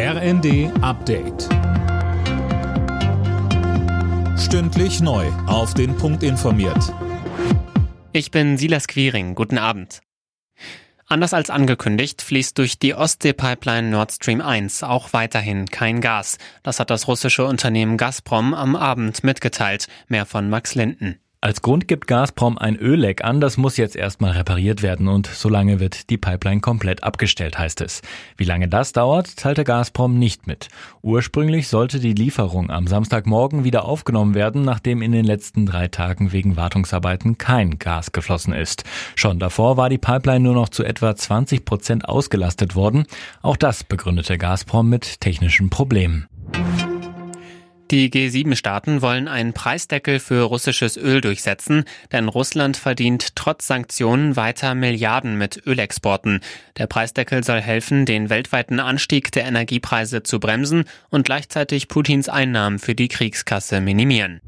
RND Update. Stündlich neu. Auf den Punkt informiert. Ich bin Silas Quiring. Guten Abend. Anders als angekündigt fließt durch die Ostsee-Pipeline Nord Stream 1 auch weiterhin kein Gas. Das hat das russische Unternehmen Gazprom am Abend mitgeteilt. Mehr von Max Linden. Als Grund gibt Gazprom ein Ölleck an, das muss jetzt erstmal repariert werden und solange wird die Pipeline komplett abgestellt, heißt es. Wie lange das dauert, teilte Gazprom nicht mit. Ursprünglich sollte die Lieferung am Samstagmorgen wieder aufgenommen werden, nachdem in den letzten drei Tagen wegen Wartungsarbeiten kein Gas geflossen ist. Schon davor war die Pipeline nur noch zu etwa 20 Prozent ausgelastet worden. Auch das begründete Gazprom mit technischen Problemen. Die G7-Staaten wollen einen Preisdeckel für russisches Öl durchsetzen, denn Russland verdient trotz Sanktionen weiter Milliarden mit Ölexporten. Der Preisdeckel soll helfen, den weltweiten Anstieg der Energiepreise zu bremsen und gleichzeitig Putins Einnahmen für die Kriegskasse minimieren.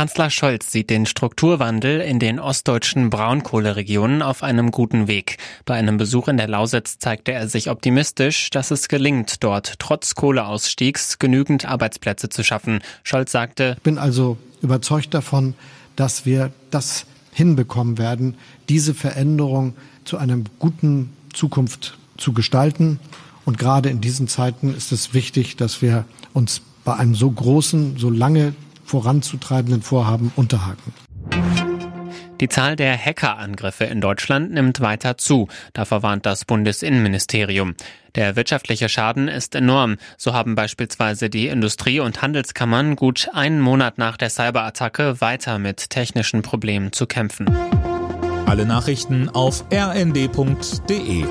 Kanzler Scholz sieht den Strukturwandel in den ostdeutschen Braunkohleregionen auf einem guten Weg. Bei einem Besuch in der Lausitz zeigte er sich optimistisch, dass es gelingt, dort trotz Kohleausstiegs genügend Arbeitsplätze zu schaffen. Scholz sagte, Ich bin also überzeugt davon, dass wir das hinbekommen werden, diese Veränderung zu einer guten Zukunft zu gestalten. Und gerade in diesen Zeiten ist es wichtig, dass wir uns bei einem so großen, so lange voranzutreibenden Vorhaben unterhaken. Die Zahl der Hackerangriffe in Deutschland nimmt weiter zu. Da verwarnt das Bundesinnenministerium. Der wirtschaftliche Schaden ist enorm. So haben beispielsweise die Industrie- und Handelskammern gut einen Monat nach der Cyberattacke weiter mit technischen Problemen zu kämpfen. Alle Nachrichten auf rnd.de